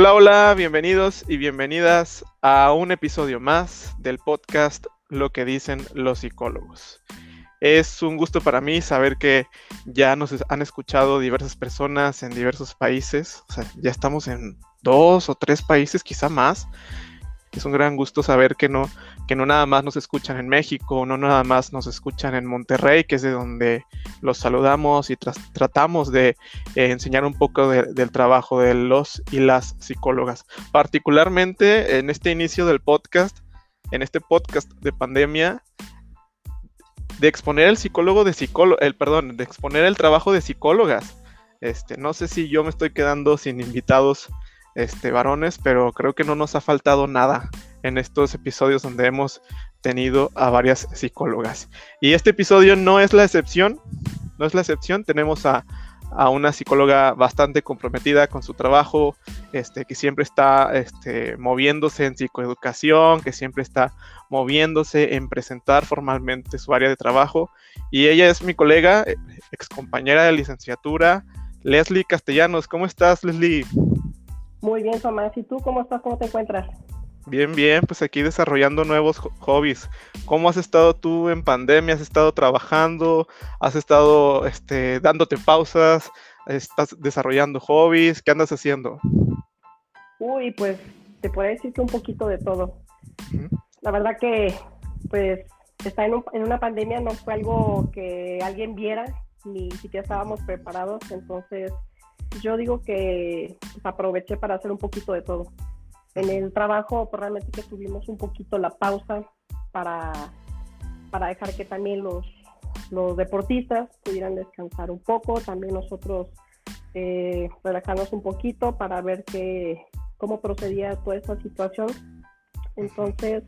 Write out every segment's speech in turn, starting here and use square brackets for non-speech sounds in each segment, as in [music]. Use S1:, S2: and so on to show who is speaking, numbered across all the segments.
S1: Hola, hola, bienvenidos y bienvenidas a un episodio más del podcast Lo que dicen los psicólogos. Es un gusto para mí saber que ya nos han escuchado diversas personas en diversos países. O sea, ya estamos en dos o tres países, quizá más. Es un gran gusto saber que no, que no nada más nos escuchan en México, no nada más nos escuchan en Monterrey, que es de donde los saludamos y tratamos de eh, enseñar un poco del trabajo de los y las psicólogas. Particularmente en este inicio del podcast, en este podcast de pandemia, de exponer el psicólogo de psicólogo, el perdón, de exponer el trabajo de psicólogas. Este, no sé si yo me estoy quedando sin invitados este, varones, pero creo que no nos ha faltado nada en estos episodios donde hemos tenido a varias psicólogas. Y este episodio no es la excepción, no es la excepción, tenemos a, una psicóloga bastante comprometida con su trabajo, este, que siempre está este, moviéndose en psicoeducación, que siempre está moviéndose en presentar formalmente su área de trabajo. Y ella es mi colega, eh, ex compañera de licenciatura, Leslie Castellanos. ¿Cómo estás, Leslie?
S2: Muy bien, Tomás. ¿Y tú cómo estás? ¿Cómo te encuentras?
S1: Bien, bien, pues aquí desarrollando nuevos hobbies. ¿Cómo has estado tú en pandemia? ¿Has estado trabajando? ¿Has estado este, dándote pausas? ¿Estás desarrollando hobbies? ¿Qué andas haciendo?
S2: Uy, pues te puedo decir que un poquito de todo. La verdad que, pues, estar en, en una pandemia no fue algo que alguien viera, ni siquiera estábamos preparados, entonces yo digo que pues, aproveché para hacer un poquito de todo. En el trabajo, pues, realmente que tuvimos un poquito la pausa para, para dejar que también los, los deportistas pudieran descansar un poco, también nosotros eh, relajarnos un poquito para ver qué, cómo procedía toda esta situación. Entonces,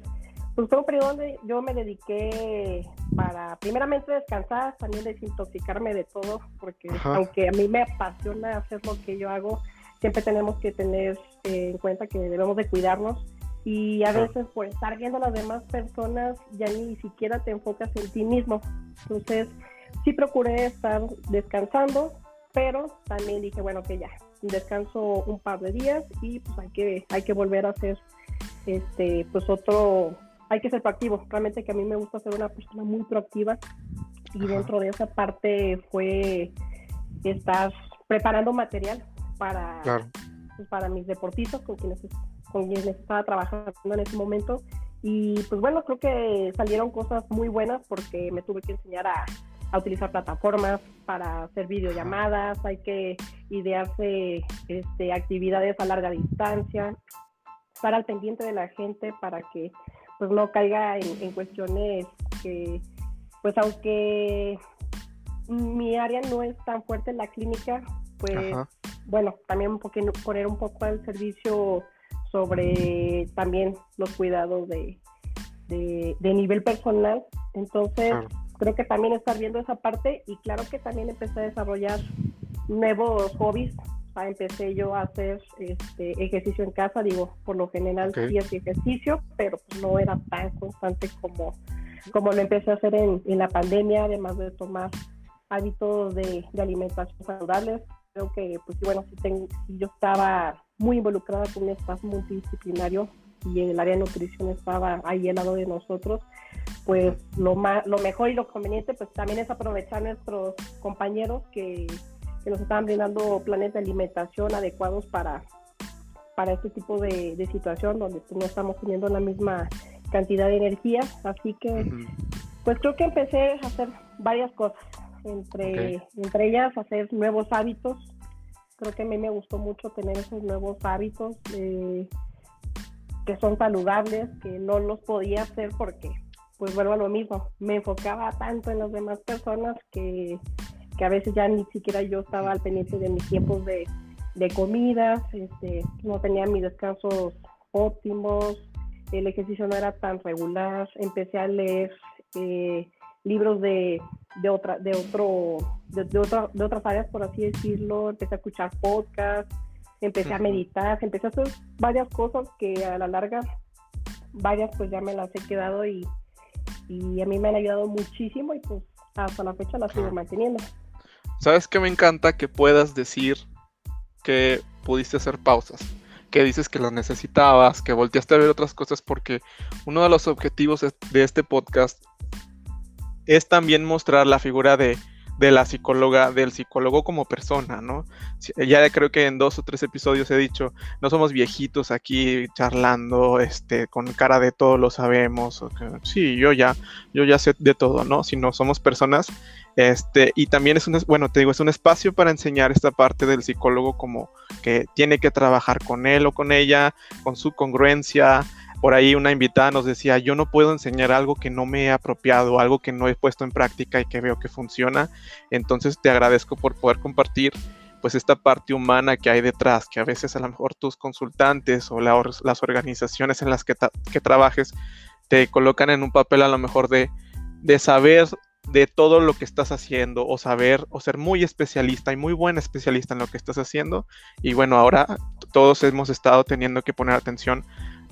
S2: pues fue un periodo donde yo me dediqué para, primeramente, descansar, también desintoxicarme de todo, porque aunque a mí me apasiona hacer lo que yo hago, siempre tenemos que tener eh, en cuenta que debemos de cuidarnos. Y a veces por estar viendo a las demás personas ya ni siquiera te enfocas en ti mismo. Entonces, sí procuré estar descansando, pero también dije, bueno, que ya, descanso un par de días y pues hay que, hay que volver a hacer este, pues otro hay que ser proactivo. Realmente que a mí me gusta ser una persona muy proactiva y dentro de esa parte fue estar preparando material para, pues, para mis deportistas con quienes, con quienes estaba trabajando en ese momento. Y pues bueno, creo que salieron cosas muy buenas porque me tuve que enseñar a, a utilizar plataformas para hacer videollamadas, hay que idearse este, actividades a larga distancia, estar al pendiente de la gente para que pues no caiga en, cuestiones que, pues aunque mi área no es tan fuerte en la clínica, pues bueno, también un poner un poco al servicio sobre también los cuidados de, de, nivel personal. Entonces, creo que también estar viendo esa parte y claro que también empecé a desarrollar nuevos hobbies empecé yo a hacer este, ejercicio en casa, digo, por lo general sí hacía ejercicio, pero pues, no era tan constante como, como lo empecé a hacer en, en la pandemia, además de tomar hábitos de, de alimentación saludables. Creo que, pues bueno, si, si yo estaba muy involucrada con un espacio multidisciplinario y el área de nutrición estaba ahí al lado de nosotros, pues lo, más, lo mejor y lo conveniente pues también es aprovechar a nuestros compañeros que que nos estaban brindando planes de alimentación adecuados para, para este tipo de, situación donde pues, no estamos teniendo la misma cantidad de energía. Así que, pues creo que empecé a hacer varias cosas, entre, entre ellas hacer nuevos hábitos. Creo que a mí me gustó mucho tener esos nuevos hábitos que son saludables, que no los podía hacer porque, pues vuelvo a lo mismo, me enfocaba tanto en las demás personas que que a veces ya ni siquiera yo estaba al pendiente de mis tiempos de, de comidas, este, no tenía mis descansos óptimos, el ejercicio no era tan regular, empecé a leer eh, libros de, de, otra, de, otro, de, de, de otras áreas, por así decirlo, empecé a escuchar podcasts, empecé a meditar, empecé a hacer varias cosas que a la larga, varias pues ya me las he quedado y, y a mí me han ayudado muchísimo y pues hasta la fecha las sigo manteniendo.
S1: ¿Sabes qué me encanta que puedas decir que pudiste hacer pausas? que dices que lo necesitabas, que volteaste a ver otras cosas, porque uno de los objetivos de este podcast es también mostrar la figura de, de la psicóloga, del psicólogo como persona, ¿no? Ya creo que en dos o tres episodios he dicho, no somos viejitos aquí charlando, este, con cara de todo lo sabemos, sí, yo ya, yo ya sé de todo, ¿no? Sino somos personas, este, y también es un, bueno, te digo, es un espacio para enseñar esta parte del psicólogo como que tiene que trabajar con él o con ella, con su congruencia, por ahí una invitada nos decía, yo no puedo enseñar algo que no me he apropiado, algo que no he puesto en práctica y que veo que funciona. Entonces te agradezco por poder compartir pues esta parte humana que hay detrás, que a veces a lo mejor tus consultantes o las organizaciones en las que, trabajes te colocan en un papel a lo mejor de, de saber de todo lo que estás haciendo o saber o ser muy especialista y muy buen especialista en lo que estás haciendo. Y bueno, ahora todos hemos estado teniendo que poner atención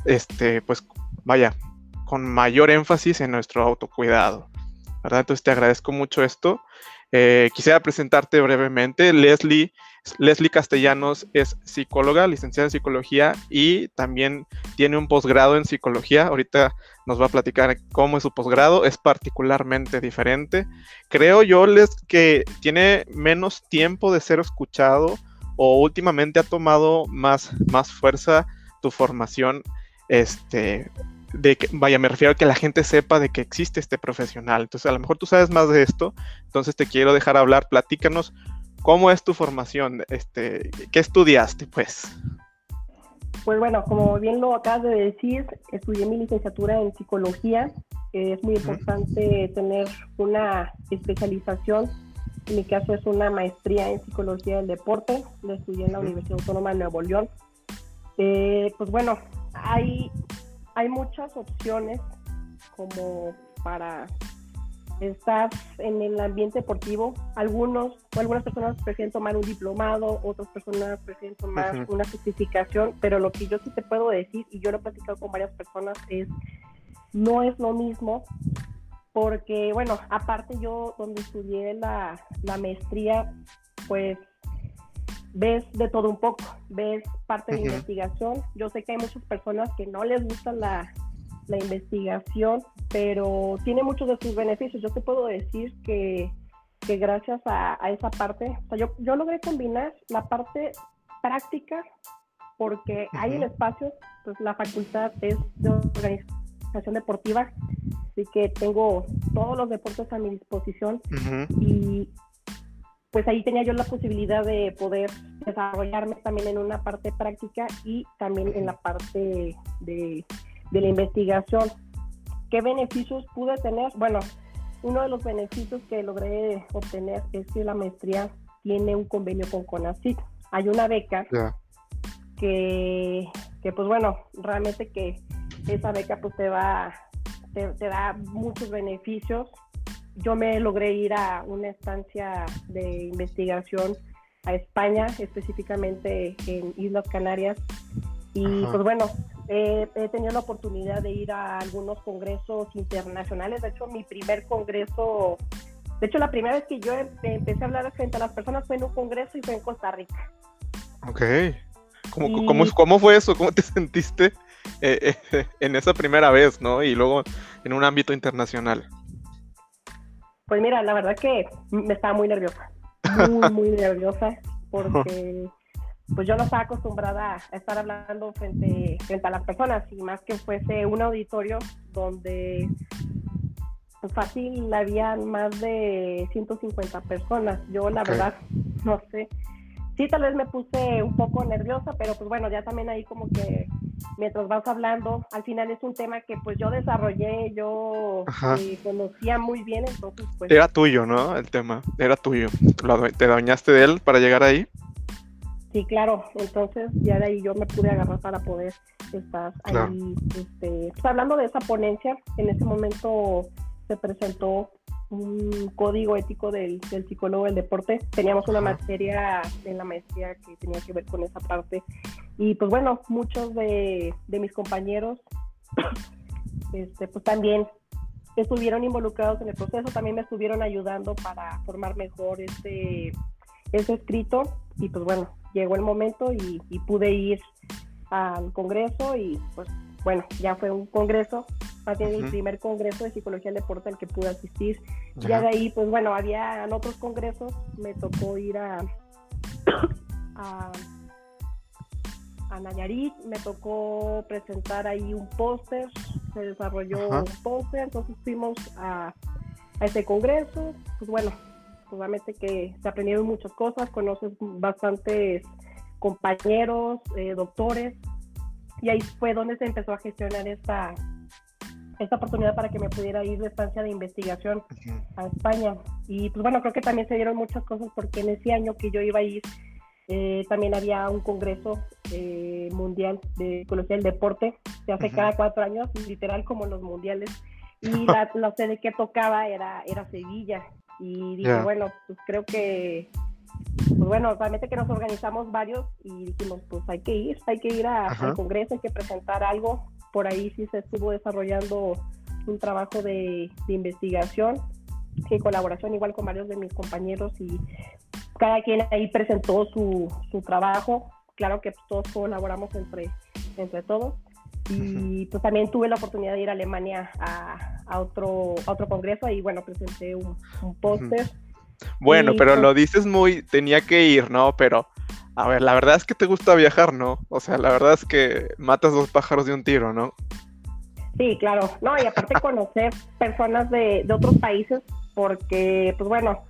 S1: este, pues vaya, con mayor énfasis en nuestro autocuidado. ¿verdad? Entonces te agradezco mucho esto. Eh, quisiera presentarte brevemente. Leslie, Leslie Castellanos es psicóloga, licenciada en psicología y también tiene un posgrado en psicología. Ahorita nos va a platicar cómo es su posgrado. Es particularmente diferente. Creo yo, Les, que tiene menos tiempo de ser escuchado o últimamente ha tomado más, más fuerza tu formación este, de que, vaya, me refiero a que la gente sepa de que existe este profesional. Entonces, a lo mejor tú sabes más de esto, entonces te quiero dejar hablar, platícanos cómo es tu formación, este, qué estudiaste, pues.
S2: Pues bueno, como bien lo acabas de decir, estudié mi licenciatura en psicología. Es muy importante tener una especialización. En mi caso es una maestría en psicología del deporte. La estudié en la Universidad Autónoma de Nuevo León. Eh, pues bueno, hay, hay muchas opciones como para estar en el ambiente deportivo. Algunos o algunas personas prefieren tomar un diplomado, otras personas prefieren tomar una certificación, pero lo que yo sí te puedo decir, y yo lo he platicado con varias personas, es no es lo mismo porque, bueno, aparte yo donde estudié la, la maestría, pues ves de todo un poco, ves parte de investigación. Yo sé que hay muchas personas que no les gusta la, investigación, pero tiene muchos de sus beneficios. Yo te puedo decir que, gracias a, esa parte, o sea, yo, yo logré combinar la parte práctica, porque hay el espacio, pues la facultad es de organización deportiva, así que tengo todos los deportes a mi disposición y pues ahí tenía yo la posibilidad de poder desarrollarme también en una parte práctica y también en la parte de, la investigación. ¿Qué beneficios pude tener? Bueno, uno de los beneficios que logré obtener es que la maestría tiene un convenio con CONACYT. Hay una beca que, que, pues bueno, realmente que esa beca pues te va, te da muchos beneficios yo me logré ir a una estancia de investigación a España, específicamente en Islas Canarias. Y pues bueno, he tenido la oportunidad de ir a algunos congresos internacionales. De hecho, mi primer congreso, de hecho, la primera vez que yo empecé a hablar frente a las personas fue en un congreso y fue en Costa Rica.
S1: Ok. ¿Cómo, cómo, cómo fue eso? ¿Cómo te [laughs] sentiste eh, eh, en esa primera vez, no? Y luego en un ámbito internacional.
S2: Pues mira, la verdad que me estaba muy nerviosa, muy, muy [laughs] nerviosa, porque [laughs] pues yo no estaba acostumbrada a estar hablando frente, frente a las personas, y más que fuese un auditorio donde pues fácil había más de 150 personas. Yo la verdad no sé. Sí, tal vez me puse un poco nerviosa, pero pues bueno, ya también ahí como que mientras vas hablando, al final es un tema que pues yo desarrollé, yo eh, conocía muy bien, entonces pues...
S1: Era tuyo, ¿no? El tema, era tuyo. ¿Te dañaste de él para llegar ahí?
S2: Sí, claro, entonces ya de ahí yo me pude agarrar para poder estar ahí, este, pues, hablando de esa ponencia, en ese momento se presentó un código ético del, psicólogo del deporte. Teníamos una materia en la maestría que tenía que ver con esa parte. Y pues bueno, muchos de, mis compañeros [coughs] este, pues también estuvieron involucrados en el proceso, también me estuvieron ayudando para formar mejor este, ese escrito. Y pues bueno, llegó el momento y, pude ir al Congreso y pues bueno, ya fue un congreso, más bien el primer congreso de psicología del deporte al que pude asistir. Ya de ahí, pues bueno, había otros congresos, me tocó ir a, a, a Nayarit, me tocó presentar ahí un póster, se desarrolló un póster, entonces fuimos a, a ese congreso, pues bueno, obviamente que se aprendieron muchas cosas, conoces bastantes compañeros, eh, doctores, y ahí fue donde se empezó a gestionar esta, esta oportunidad para que me pudiera ir de estancia de investigación a España. Y pues bueno, creo que también se dieron muchas cosas porque en ese año que yo iba a ir, eh, también había un congreso eh, mundial de psicología del deporte, se hace cada cuatro años, literal como los mundiales. Y [laughs] la, la sede que tocaba era, era Sevilla. Y dije, bueno, pues creo que pues bueno, realmente que nos organizamos varios y dijimos, pues hay que ir, hay que ir al Congreso, hay que presentar algo. Por ahí sí se estuvo desarrollando un trabajo de, investigación en colaboración igual con varios de mis compañeros y cada quien ahí presentó su, su trabajo. Claro que pues, todos colaboramos entre, entre todos. Y pues también tuve la oportunidad de ir a Alemania a, a otro, a otro congreso y bueno, presenté un, un póster.
S1: Bueno, pero lo dices muy, tenía que ir, ¿no? Pero, a ver, la verdad es que te gusta viajar, ¿no? O sea, la verdad es que matas dos pájaros de un tiro, ¿no?
S2: Sí, claro. No, y aparte [laughs] conocer personas de, otros países, porque, pues bueno,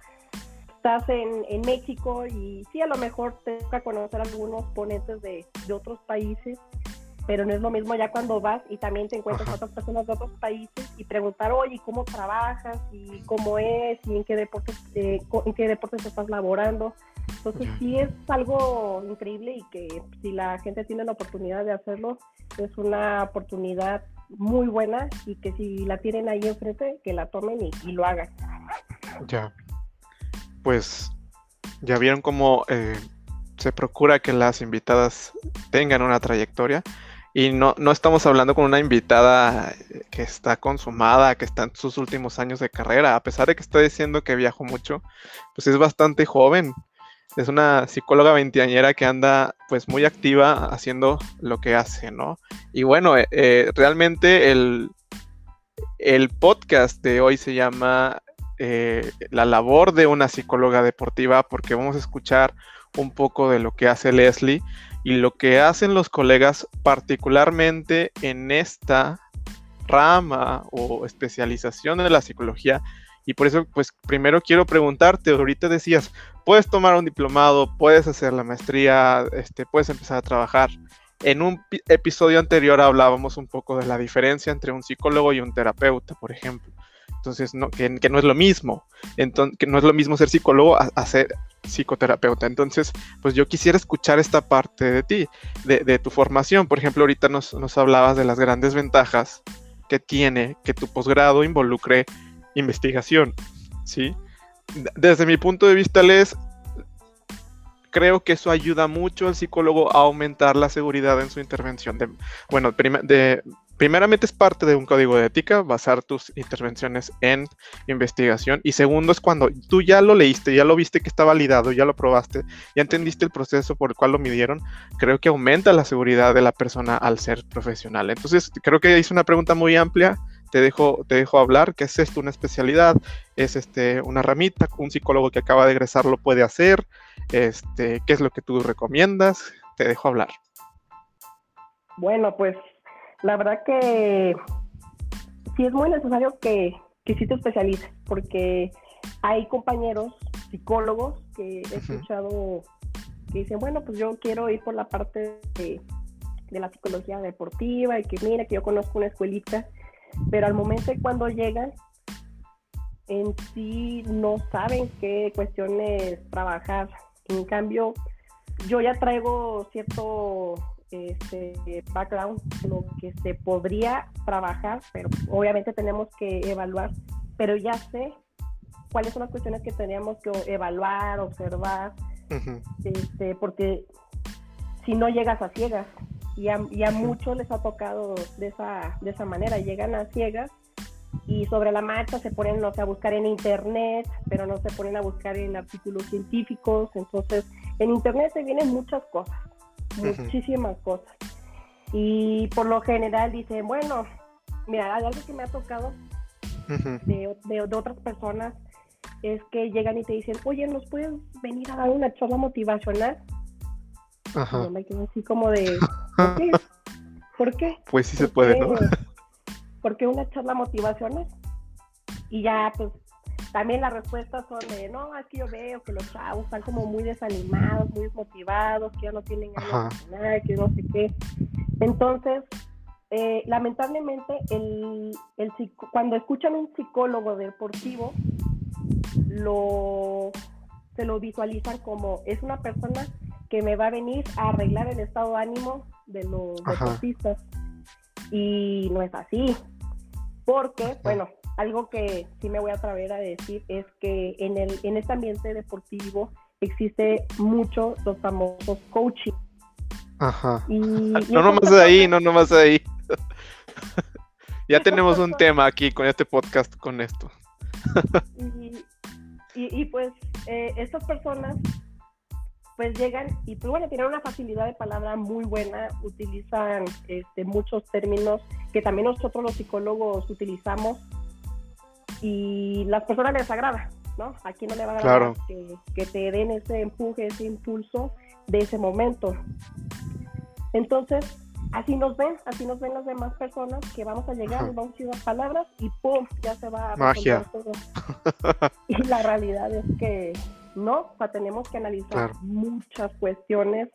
S2: estás en, en, México y sí, a lo mejor te toca conocer algunos ponentes de, de otros países pero no es lo mismo ya cuando vas y también te encuentras a otras personas de otros países y preguntar, oye, ¿cómo trabajas? ¿Y cómo es? ¿Y en qué deportes, eh, en qué deportes estás laborando? Entonces sí es algo increíble y que si la gente tiene la oportunidad de hacerlo, es una oportunidad muy buena y que si la tienen ahí enfrente, que la tomen y, lo hagan.
S1: Ya. Pues ya vieron cómo eh, se procura que las invitadas tengan una trayectoria. Y no, no estamos hablando con una invitada que está consumada, que está en sus últimos años de carrera, a pesar de que está diciendo que viajó mucho, pues es bastante joven. Es una psicóloga veinteañera que anda pues muy activa haciendo lo que hace, ¿no? Y bueno, eh, eh, realmente el, el podcast de hoy se llama eh, La labor de una psicóloga deportiva porque vamos a escuchar un poco de lo que hace Leslie y lo que hacen los colegas particularmente en esta rama o especialización de la psicología. Y por eso, pues primero quiero preguntarte, ahorita decías, puedes tomar un diplomado, puedes hacer la maestría, este, puedes empezar a trabajar. En un episodio anterior hablábamos un poco de la diferencia entre un psicólogo y un terapeuta, por ejemplo. Entonces, no, que, no es lo mismo. Entonces, que no es lo mismo ser psicólogo a, ser psicoterapeuta. Entonces, pues yo quisiera escuchar esta parte de ti, de, tu formación. Por ejemplo, ahorita nos, nos, hablabas de las grandes ventajas que tiene que tu posgrado involucre investigación, ¿sí? Desde mi punto de vista, Les, creo que eso ayuda mucho al psicólogo a aumentar la seguridad en su intervención. Bueno, primeramente es parte de un código de ética, basar tus intervenciones en investigación. Y segundo es cuando tú ya lo leíste, ya lo viste que está validado, ya lo probaste, ya entendiste el proceso por el cual lo midieron, creo que aumenta la seguridad de la persona al ser profesional. Entonces, creo que hice una pregunta muy amplia. Te dejo, te dejo hablar, ¿qué es esto? ¿Una especialidad? ¿Es este, una ramita? ¿Un psicólogo que acaba de egresar lo puede hacer? Este, ¿Qué es lo que tú recomiendas? Te dejo hablar.
S2: Bueno, pues la verdad que sí es muy necesario que, que sí te especialices, porque hay compañeros psicólogos que he escuchado que dicen, bueno, pues yo quiero ir por la parte de, la psicología deportiva y que mira, que yo conozco una escuelita, pero al momento de cuando llegan, en sí no saben qué cuestiones trabajar. En cambio, yo ya traigo cierto este background, lo que se podría trabajar, pero obviamente tenemos que evaluar, pero ya sé cuáles son las cuestiones que teníamos que evaluar, observar, este, porque si no llegas a ciegas, y a, y a muchos les ha tocado de esa, de esa manera, llegan a ciegas y sobre la marcha se ponen no sé, a buscar en internet, pero no se ponen a buscar en artículos científicos, entonces en internet se vienen muchas cosas muchísimas cosas. Y por lo general dicen, bueno, mira, hay algo que me ha tocado de, de, otras personas es que llegan y te dicen, oye, ¿nos puedes venir a dar una charla motivacional? Ajá. Y yo me quedo así como de, ¿por qué? ¿Por qué?
S1: Pues sí se puede, ¿no? [laughs]
S2: ¿Por qué una charla motivacional? Y ya, pues, también las respuestas son de, no, es que yo veo que los chavos están como muy desanimados, muy desmotivados, que ya no tienen ganas de nada, que no sé qué. Entonces, eh, lamentablemente, el, el, cuando escuchan un psicólogo deportivo, lo, se lo visualizan como es una persona que me va a venir a arreglar el estado de ánimo de los deportistas. Y no es así. Porque, bueno, algo que sí me voy a atrever a decir es que en, el, en este ambiente deportivo existe mucho los famosos coaching.
S1: Ajá. [laughs] no nomás de ahí, no nomás de ahí. [laughs] ya tenemos un tema aquí con este podcast con esto.
S2: y, pues eh, estas personas pues llegan y pues bueno, tienen una facilidad de palabra muy buena, utilizan este, muchos términos que también nosotros los psicólogos utilizamos y las personas les agrada, ¿no? Aquí no le va a agradar que, que, te den ese empuje, ese impulso de ese momento. Entonces, así nos ven, así nos ven las demás personas que vamos a llegar, vamos a decir las palabras y ¡pum! ya se va a
S1: Magia.
S2: todo. [laughs] y la realidad es que no, o sea, tenemos que analizar muchas cuestiones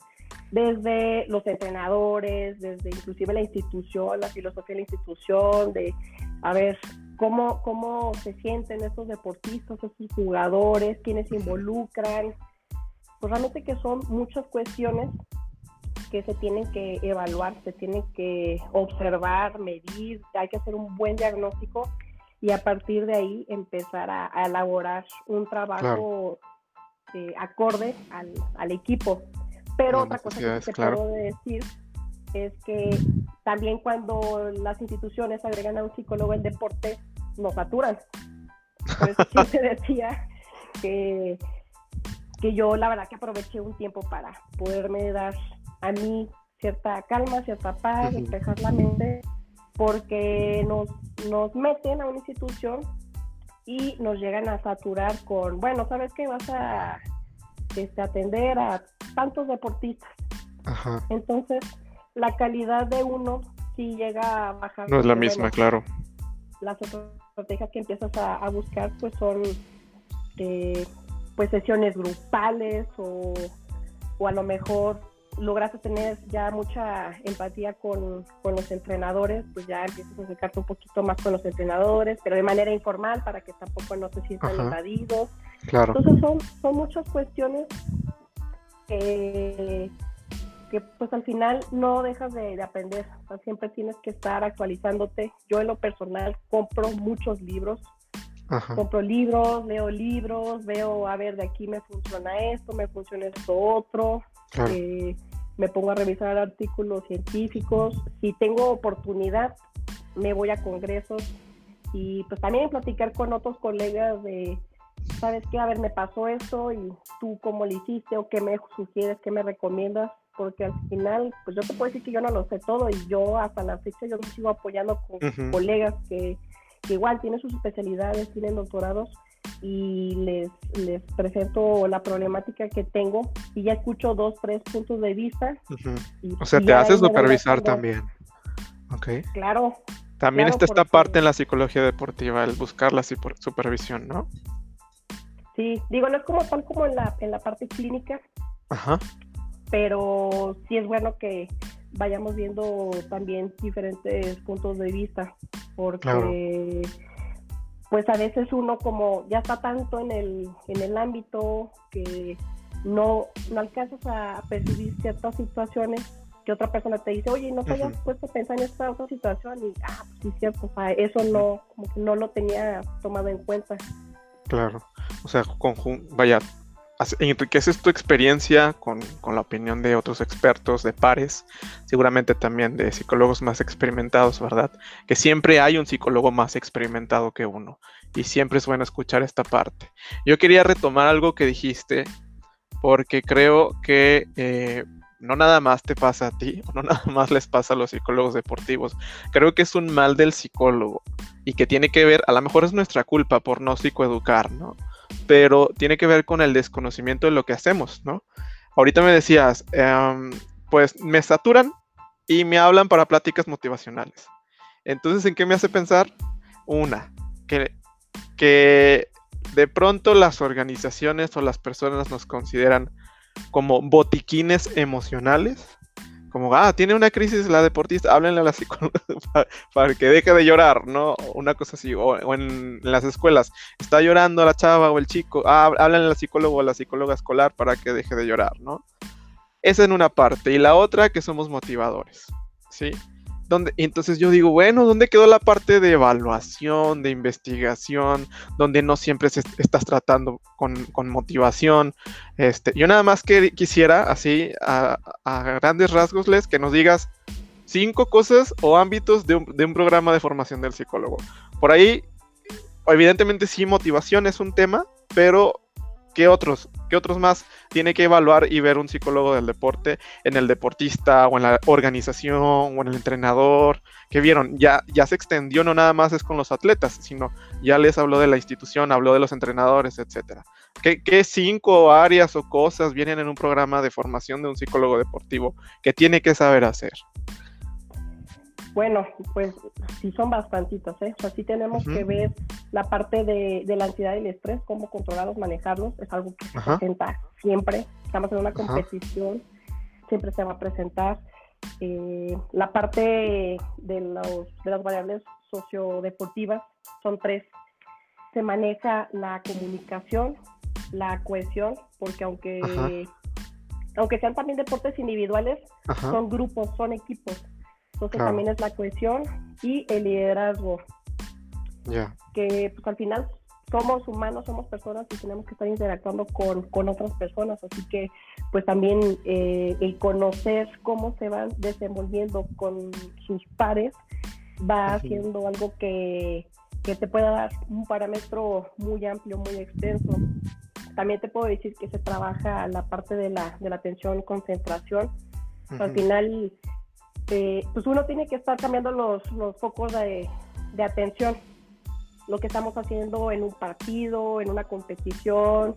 S2: desde los entrenadores, desde inclusive la institución, la filosofía de la institución, de a ver cómo, cómo se sienten estos deportistas, estos jugadores, quiénes se involucran. Pues realmente que son muchas cuestiones que se tienen que evaluar, se tienen que observar, medir, hay que hacer un buen diagnóstico y a partir de ahí empezar a, elaborar un trabajo eh, acorde al, al, equipo. Pero otra cosa que te puedo decir es que también cuando las instituciones agregan a un psicólogo en deporte, nos saturan. Por eso [laughs] te decía que, que yo la verdad que aproveché un tiempo para poderme dar a mí cierta calma, cierta paz, despejar la mente, porque nos, nos meten a una institución y nos llegan a saturar con, bueno, ¿sabes qué? Vas a este, atender a tantos deportistas. Entonces, la calidad de uno sí llega a bajar.
S1: No es la misma, claro.
S2: Las estrategias que empiezas a, buscar pues son eh, pues sesiones grupales o, o a lo mejor lograste tener ya mucha empatía con, los entrenadores, pues ya empiezas a acercarte un poquito más con los entrenadores, pero de manera informal para que tampoco no se sientan invadidos.
S1: Claro.
S2: Entonces son, son muchas cuestiones que, que pues al final no dejas de, aprender, siempre tienes que estar actualizándote. Yo en lo personal compro muchos libros, compro libros, leo libros, veo, a ver, de aquí me funciona esto, me funciona esto otro. Eh, me pongo a revisar artículos científicos. Si tengo oportunidad, me voy a congresos y pues también platicar con otros colegas de, ¿sabes qué? A ver, me pasó esto y tú cómo lo hiciste o qué me sugieres, qué me recomiendas, porque al final, pues yo te puedo decir que yo no lo sé todo y yo hasta la fecha yo me sigo apoyando con colegas que, que igual tienen sus especialidades, tienen doctorados y les, les presento la problemática que tengo y ya escucho dos, tres puntos de vista.
S1: o sea, te haces supervisar también. Ok.
S2: Claro.
S1: También está esta parte en la psicología deportiva, el buscar la supervisión, ¿no?
S2: Sí, digo, no es como tal como en la, en la parte clínica,
S1: Ajá.
S2: pero sí es bueno que vayamos viendo también diferentes puntos de vista, porque pues a veces uno como ya está tanto en el, en el ámbito que no, no alcanzas a percibir ciertas situaciones que otra persona te dice, oye, no te hayas puesto a pensar en esta otra situación y, ah, pues sí, cierto, o sea, eso no, como que no lo tenía tomado en cuenta.
S1: Claro, o sea, vaya, enriqueces tu experiencia con, la opinión de otros expertos, de pares, seguramente también de psicólogos más experimentados, ¿verdad? Que siempre hay un psicólogo más experimentado que uno y siempre es bueno escuchar esta parte. Yo quería retomar algo que dijiste porque creo que eh, no nada más te pasa a ti, [laughs] no nada más les pasa a los psicólogos deportivos. Creo que es un mal del psicólogo y que tiene que ver, a lo mejor es nuestra culpa por no psicoeducar, ¿no? Pero tiene que ver con el desconocimiento de lo que hacemos, ¿no? Ahorita me decías, em, pues me saturan y me hablan para pláticas motivacionales. Entonces, ¿en qué me hace pensar? Una, que, que de pronto las organizaciones o las personas nos consideran como botiquines emocionales. Como, ah, tiene una crisis la deportista, háblenle a la psicóloga [laughs] para, que deje de llorar, ¿no? Una cosa así, o, en, las escuelas, está llorando la chava o el chico, ah, háblenle al psicólogo o a la psicóloga escolar para que deje de llorar, ¿no? Esa en una parte. Y la otra, que somos motivadores, ¿sí? Donde, entonces yo digo, bueno, ¿dónde quedó la parte de evaluación, de investigación, donde no siempre estás tratando con, motivación? Este, yo nada más que quisiera, así, a, grandes rasgos, les, que nos digas cinco cosas o ámbitos de un, de un programa de formación del psicólogo. Por ahí, evidentemente sí, motivación es un tema, pero ¿qué otros? ¿Qué otros más tiene que evaluar y ver un psicólogo del deporte en el deportista o en la organización o en el entrenador? que vieron? Ya, ya se extendió, no nada más es con los atletas, sino ya les habló de la institución, habló de los entrenadores, etcétera. ¿Qué, ¿Qué, cinco áreas o cosas vienen en un programa de formación de un psicólogo deportivo que tiene que saber hacer?
S2: Bueno, pues sí son bastantitos, ¿eh? O sea, sí tenemos que ver la parte de, la ansiedad y el estrés, cómo controlarlos, manejarlos, es algo que se presenta siempre. Estamos en una competición, siempre se va a presentar. Eh, la parte de, los, de las variables sociodeportivas son tres. Se maneja la comunicación, la cohesión, porque aunque, aunque sean también deportes individuales, son grupos, son equipos entonces también es la cohesión y el liderazgo. Ya. Que pues al final somos humanos, somos personas y tenemos que estar interactuando con, con otras personas. Así que pues también eh, el conocer cómo se van desenvolviendo con sus pares va haciendo algo que, que te pueda dar un parámetro muy amplio, muy extenso. También te puedo decir que se trabaja la parte de la, de la atención, concentración. Al final eh, pues uno tiene que estar cambiando los, los focos de, atención. Lo que estamos haciendo en un partido, en una competición,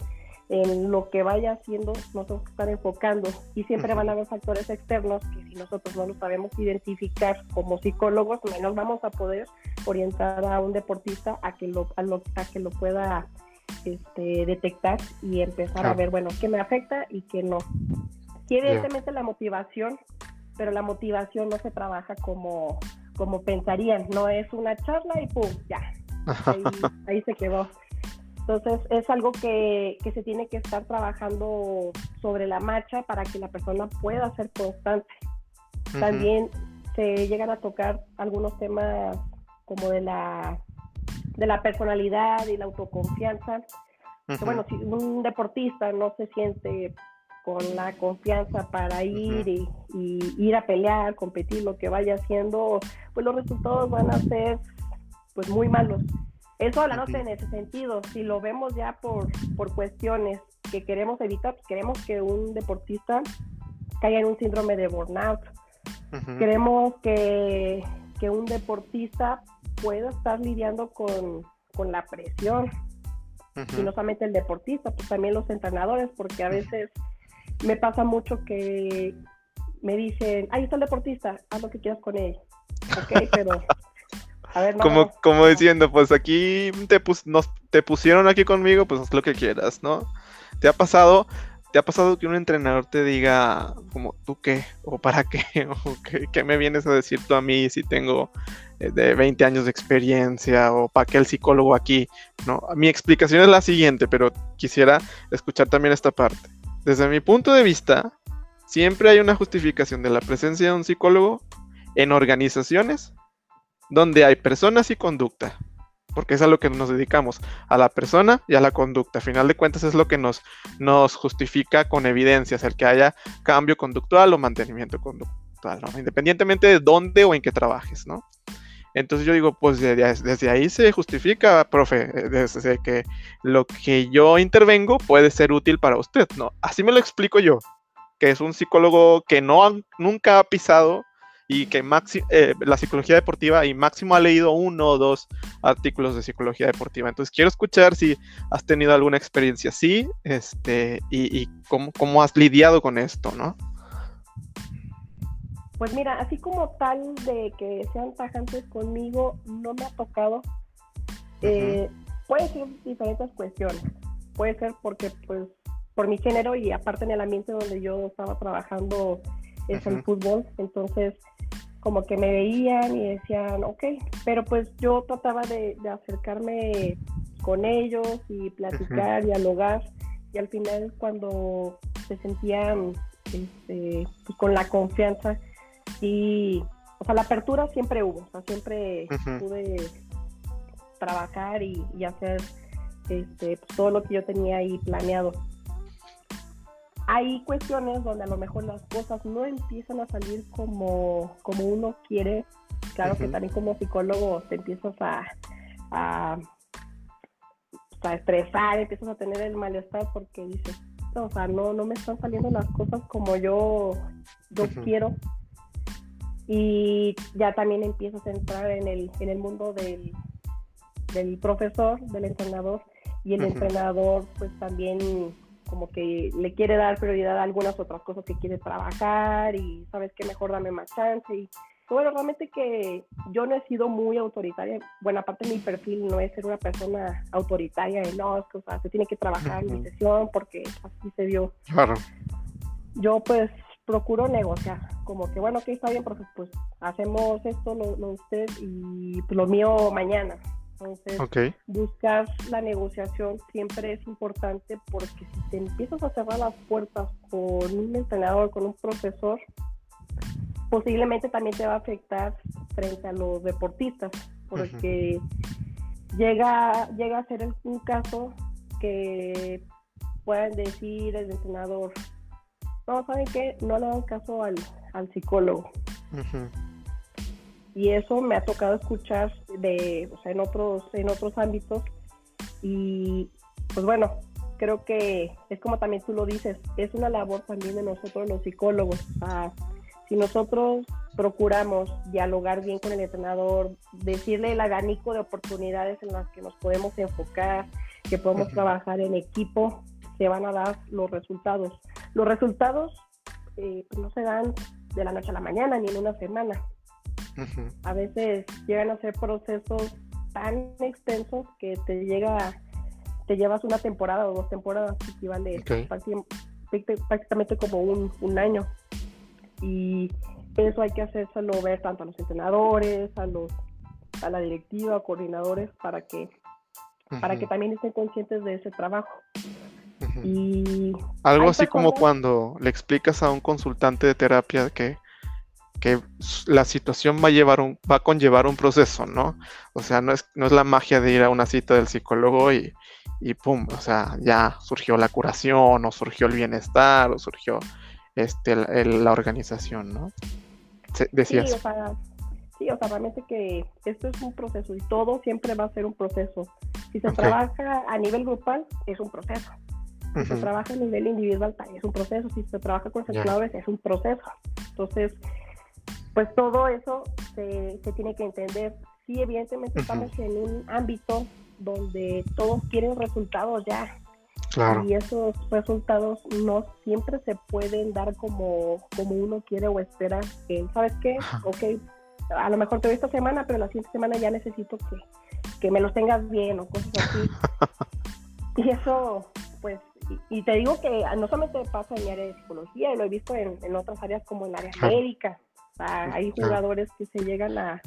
S2: en lo que vaya haciendo, nos tenemos que estar enfocando. Y siempre van a haber factores externos que si nosotros no los sabemos identificar como psicólogos, menos vamos a poder orientar a un deportista a que lo, a, que lo pueda este, detectar y empezar a ver, bueno, qué me afecta y qué no. Y evidentemente la motivación pero la motivación no se trabaja como, como pensarían, no es una charla y pum, ya, ahí, se quedó. Entonces es algo que, que, se tiene que estar trabajando sobre la marcha para que la persona pueda ser constante. También se llegan a tocar algunos temas como de la, de la personalidad y la autoconfianza. bueno, si un deportista no se siente con la confianza para ir y, ir a pelear, competir, lo que vaya haciendo, pues los resultados van a ser pues muy malos. Eso hablando en ese sentido, si lo vemos ya por, por cuestiones que queremos evitar, pues queremos que un deportista caiga en un síndrome de burnout. Queremos que, que, un deportista pueda estar lidiando con, con la presión. Y no solamente el deportista, pues también los entrenadores, porque a veces me pasa mucho que me dicen, ahí está el deportista, haz lo que quieras con él. Ok, [laughs] pero... A ver,
S1: como, como diciendo, pues aquí te, nos, te pusieron aquí conmigo, pues haz lo que quieras, ¿no? ¿Te ha pasado, te ha pasado que un entrenador te diga, como, ¿tú qué? ¿O para qué? [laughs] ¿O qué, me vienes a decir tú a mí si tengo eh, de 20 años de experiencia? ¿O para qué el psicólogo aquí? ¿No? Mi explicación es la siguiente, pero quisiera escuchar también esta parte. Desde mi punto de vista, siempre hay una justificación de la presencia de un psicólogo en organizaciones donde hay personas y conducta, porque es a lo que nos dedicamos, a la persona y a la conducta. A final de cuentas es lo que nos, justifica con evidencias el que haya cambio conductual o mantenimiento conductual, independientemente de dónde o en qué trabajes, ¿no? Entonces yo digo, pues desde, ahí se justifica, profe, eh, desde que lo que yo intervengo puede ser útil para usted, ¿no? Así me lo explico yo. que es un psicólogo que no nunca ha pisado y que eh, la psicología deportiva y Máximo ha leído uno o dos artículos de psicología deportiva. Entonces quiero escuchar si has tenido alguna experiencia así este, y, cómo, cómo, has lidiado con esto, ¿no?
S2: Pues mira, así como tal de que sean tajantes conmigo, no me ha tocado. Eh, puede ser diferentes cuestiones. Puede ser porque, pues, por mi género y aparte en el ambiente donde yo estaba trabajando es el fútbol, entonces como que me veían y decían, ok, pero pues yo trataba de, acercarme con ellos y platicar, dialogar, y al final cuando se sentían este, pues, con la confianza y, o sea, la apertura siempre hubo, o sea, siempre pude trabajar y, hacer este, pues, todo lo que yo tenía ahí planeado hay cuestiones donde a lo mejor las cosas no empiezan a salir como, como uno quiere. Claro que también como psicólogo te empiezas a, a, estresar, empiezas a tener el malestar porque dices, o sea, no, no me están saliendo las cosas como yo, yo quiero. Y ya también empiezas a entrar en el, en el mundo del, del profesor, del entrenador, y el entrenador pues también como que le quiere dar prioridad a algunas otras cosas que quiere trabajar y sabes que mejor dame más chance y bueno, realmente que yo no he sido muy autoritaria. Bueno, aparte mi perfil no es ser una persona autoritaria, de no, es que o sea, se tiene que trabajar en mi sesión porque así se dio.
S1: Claro.
S2: Yo pues procuro negociar, como que bueno, que está bien, porque pues hacemos esto, lo, lo usted y pues, lo mío mañana. Entonces, buscar la negociación siempre es importante porque si te empiezas a cerrar las puertas con un entrenador, con un profesor, posiblemente también te va a afectar frente a los deportistas, porque llega, llega a ser un caso que puedan decir el entrenador, no, ¿saben qué? No le dan caso al, psicólogo y eso me ha tocado escuchar de, o sea, en otros, en otros ámbitos y pues bueno, creo que es como también tú lo dices, es una labor también de nosotros los psicólogos. si nosotros procuramos dialogar bien con el entrenador, decirle el abanico de oportunidades en las que nos podemos enfocar, que podemos trabajar en equipo, se van a dar los resultados. Los resultados eh, pues, no se dan de la noche a la mañana ni en una semana. A veces llegan a ser procesos tan extensos que te llega, te llevas una temporada o dos temporadas, que equivale prácticamente como un, año. Y eso hay que hacérselo ver tanto a los entrenadores, a los a la directiva, coordinadores, para que, para que también estén conscientes de ese trabajo. Y
S1: algo así como cuando le explicas a un consultante de terapia que que la situación va a llevar un, va a conllevar un proceso, ¿no? O sea, no es, no es la magia de ir a una cita del psicólogo y, y pum, o sea, ya surgió la curación, o surgió el bienestar, o surgió este, la organización, ¿no?
S2: decías. Sí o, sea, sí, o sea, realmente que esto es un proceso y todo siempre va a ser un proceso. Si se trabaja a nivel grupal, es un proceso. Si se trabaja a nivel individual, es un proceso. Si se trabaja con sectores, es un proceso. Entonces, pues todo eso se, tiene que entender. Sí, evidentemente estamos en un ámbito donde todos quieren resultados ya. Y esos resultados no siempre se pueden dar como, como uno quiere o espera. ¿Sabes qué? Ok, a lo mejor te doy esta semana, pero la siguiente semana ya necesito que, que me los tengas bien o cosas así. [laughs] y eso, pues, y, te digo que no solamente pasa en mi área de psicología, lo he visto en, en otras áreas como en el área médica hay jugadores que se llegan a,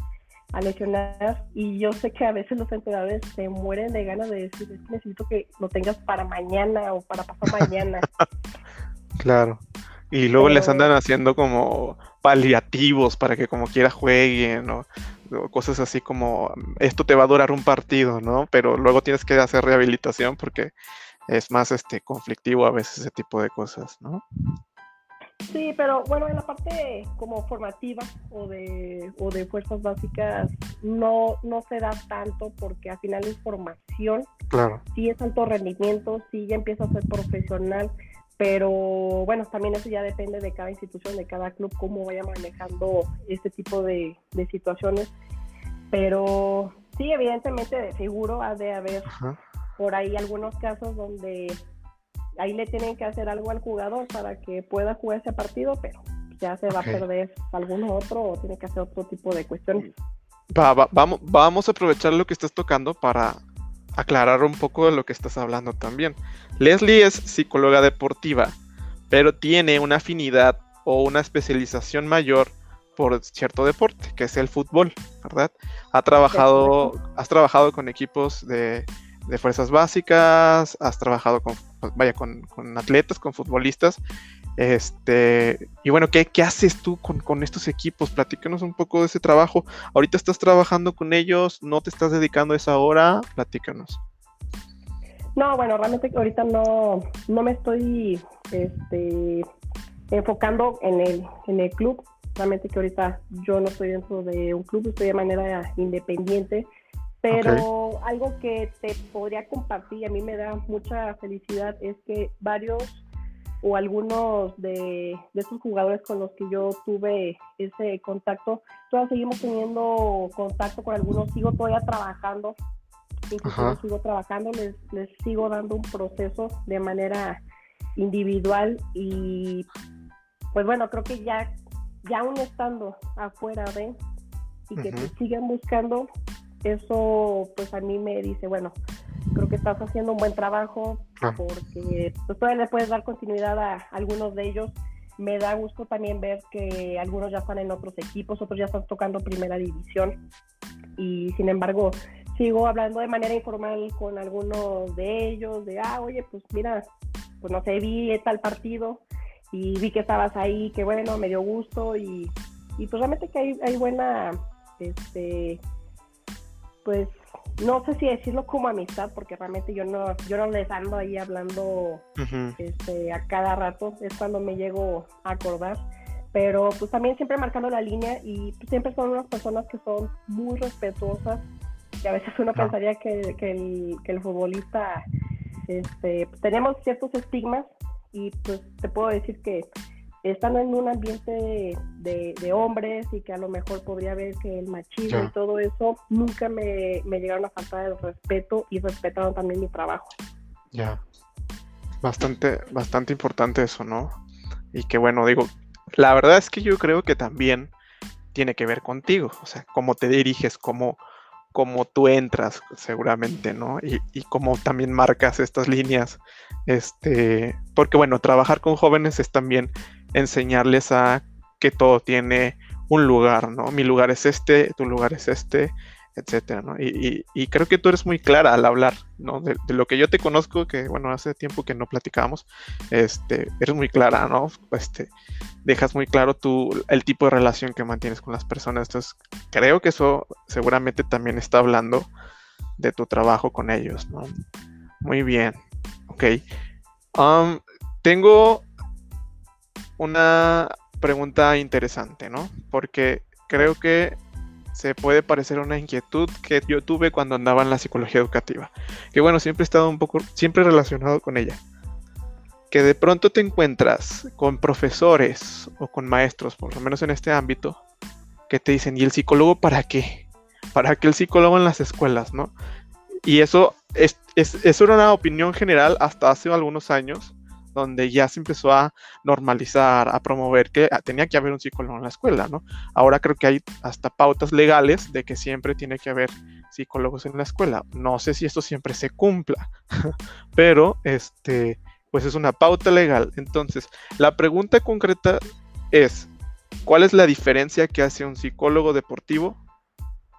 S2: lesionar y yo sé que a veces los entrenadores se mueren de ganas de decir, necesito que lo tengas para mañana o para pasar [laughs] mañana.
S1: claro. Y luego les andan haciendo como paliativos para que como quiera jueguen o, cosas así como esto te va a durar un partido, ¿no? Pero luego tienes que hacer rehabilitación porque es más este conflictivo a veces ese tipo de cosas, ¿no?
S2: Sí, pero bueno, en la parte como formativa o de, o de fuerzas básicas no, no se da tanto porque al final es formación.
S1: Claro.
S2: Sí es alto rendimiento, sí ya empieza a ser profesional, pero bueno, también eso ya depende de cada institución, de cada club, cómo vaya manejando este tipo de, situaciones. Pero sí, evidentemente, de seguro ha de haber por ahí algunos casos donde ahí le tienen que hacer algo al jugador para que pueda jugar ese partido, pero ya se va a perder alguno otro o tiene que hacer otro tipo de cuestiones.
S1: vamos, vamos a aprovechar lo que estás tocando para aclarar un poco de lo que estás hablando también. Leslie es psicóloga deportiva, pero tiene una afinidad o una especialización mayor por cierto deporte, que es el fútbol, ¿verdad? Ha trabajado, has trabajado con equipos de, de fuerzas básicas, has trabajado con, vaya, con, con atletas, con futbolistas, este, y bueno, ¿qué, qué haces tú con, con, estos equipos? Platícanos un poco de ese trabajo. Ahorita estás trabajando con ellos, no te estás dedicando esa hora, platícanos.
S2: No, bueno, realmente ahorita no, no me estoy este, enfocando en el, en el club. Realmente que ahorita yo no estoy dentro de un club, estoy de manera independiente. Pero algo que te podría compartir, a mí me da mucha felicidad, es que varios o algunos de, esos jugadores con los que yo tuve ese contacto, todavía seguimos teniendo contacto con algunos, sigo todavía trabajando, incluso sigo trabajando, les, les sigo dando un proceso de manera individual y pues bueno, creo que ya, ya aún estando afuera de y que te sigan buscando, eso pues a mí me dice, bueno, creo que estás haciendo un buen trabajo ah. porque pues, todavía le puedes dar continuidad a algunos de ellos. Me da gusto también ver que algunos ya están en otros equipos, otros ya están tocando primera división y sin embargo sigo hablando de manera informal con algunos de ellos, de, ah, oye, pues mira, pues no sé, vi tal partido y vi que estabas ahí, que bueno, me dio gusto y, y pues realmente que hay, hay buena, este, pues no sé si decirlo como amistad, porque realmente yo no, yo no les ando ahí hablando este, a cada rato, es cuando me llego a acordar, pero pues también siempre marcando la línea y pues, siempre son unas personas que son muy respetuosas y a veces uno pensaría que, que, el, que el futbolista, este, pues, tenemos ciertos estigmas y pues te puedo decir que están en un ambiente de, hombres y que a lo mejor podría ver que el machismo y todo eso, nunca me, me llegaron a faltar el respeto y respetaron también mi trabajo.
S1: Ya. Bastante, bastante importante eso, ¿no? Y que bueno, digo, la verdad es que yo creo que también tiene que ver contigo, o sea, cómo te diriges, cómo, cómo tú entras seguramente, ¿no? Y, y cómo también marcas estas líneas, este, porque bueno, trabajar con jóvenes es también enseñarles a que todo tiene un lugar, ¿no? Mi lugar es este, tu lugar es este, etcétera, ¿no? Y, creo que tú eres muy clara al hablar, ¿no? De, lo que yo te conozco, que bueno, hace tiempo que no platicábamos, este, eres muy clara, ¿no? Este, dejas muy claro tú el tipo de relación que mantienes con las personas, entonces creo que eso seguramente también está hablando de tu trabajo con ellos, ¿no? Muy bien, ok. Tengo una pregunta interesante, ¿no? Porque creo que se puede parecer una inquietud que yo tuve cuando andaba en la psicología educativa. Que bueno, siempre he estado un poco, siempre relacionado con ella. Que de pronto te encuentras con profesores o con maestros, por lo menos en este ámbito, que te dicen, ¿y el psicólogo para qué? ¿Para qué el psicólogo en las escuelas, no? Y eso es, es, eso una opinión general hasta hace algunos años donde ya se empezó a normalizar, a promover que ah, tenía que haber un psicólogo en la escuela, ¿no? Ahora creo que hay hasta pautas legales de que siempre tiene que haber psicólogos en la escuela. No sé si esto siempre se cumpla, [laughs] pero este, pues es una pauta legal. Entonces, la pregunta concreta es, ¿cuál es la diferencia que hace un psicólogo deportivo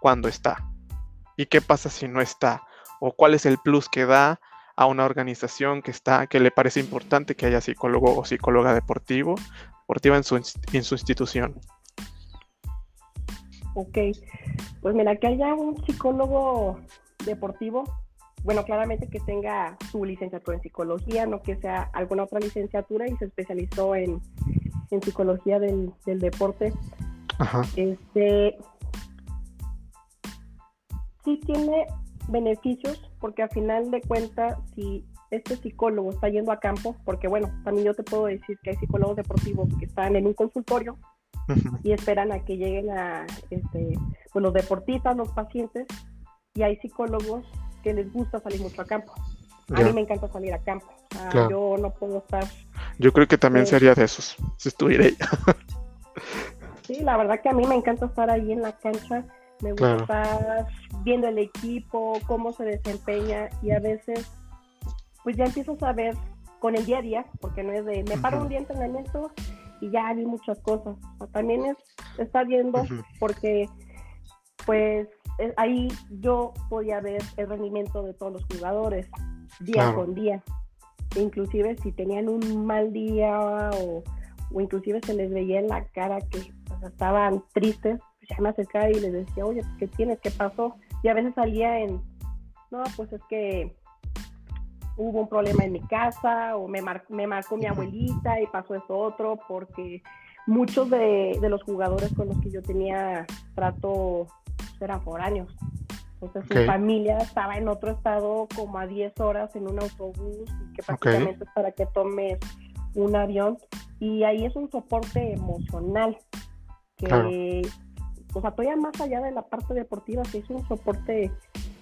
S1: cuando está? ¿Y qué pasa si no está? ¿O cuál es el plus que da? A una organización que está, que le parece importante que haya psicólogo o psicóloga deportivo, deportiva en su, en su institución.
S2: Ok, pues mira, que haya un psicólogo deportivo, bueno, claramente que tenga su licenciatura en psicología, no que sea alguna otra licenciatura y se especializó en, en psicología del, del deporte. Ajá. Este, sí tiene beneficios porque a final de cuentas, si este psicólogo está yendo a campo, porque bueno, también yo te puedo decir que hay psicólogos deportivos que están en un consultorio y esperan a que lleguen a este, pues los deportistas, los pacientes, y hay psicólogos que les gusta salir mucho a campo. A mí me encanta salir a campo. Yo no puedo estar.
S1: Yo creo que también sería de esos, si estuviera ahí. [laughs]
S2: sí, la verdad que a mí me encanta estar ahí en la cancha. Me gusta viendo el equipo, cómo se desempeña y a veces, pues ya empiezo a ver con el día a día, porque no es de me paro un día en entrenamiento y ya vi muchas cosas. también es estar viendo porque, pues ahí yo podía ver el rendimiento de todos los jugadores día con día. inclusive si tenían un mal día o, inclusive se les veía en la cara que estaban tristes, pues ya me acercaba y les decía, oye, ¿qué tienes? ¿Qué pasó? Y a veces salía en, no, pues es que hubo un problema en mi casa o me, me marcó mi abuelita y pasó eso otro porque muchos de, de los jugadores con los que yo tenía trato eran foráneos. Entonces su familia estaba en otro estado como a 10 horas en un autobús que prácticamente es para que tomes un avión. Y ahí es un soporte emocional que, o sea, todavía más allá de la parte deportiva, sí es un soporte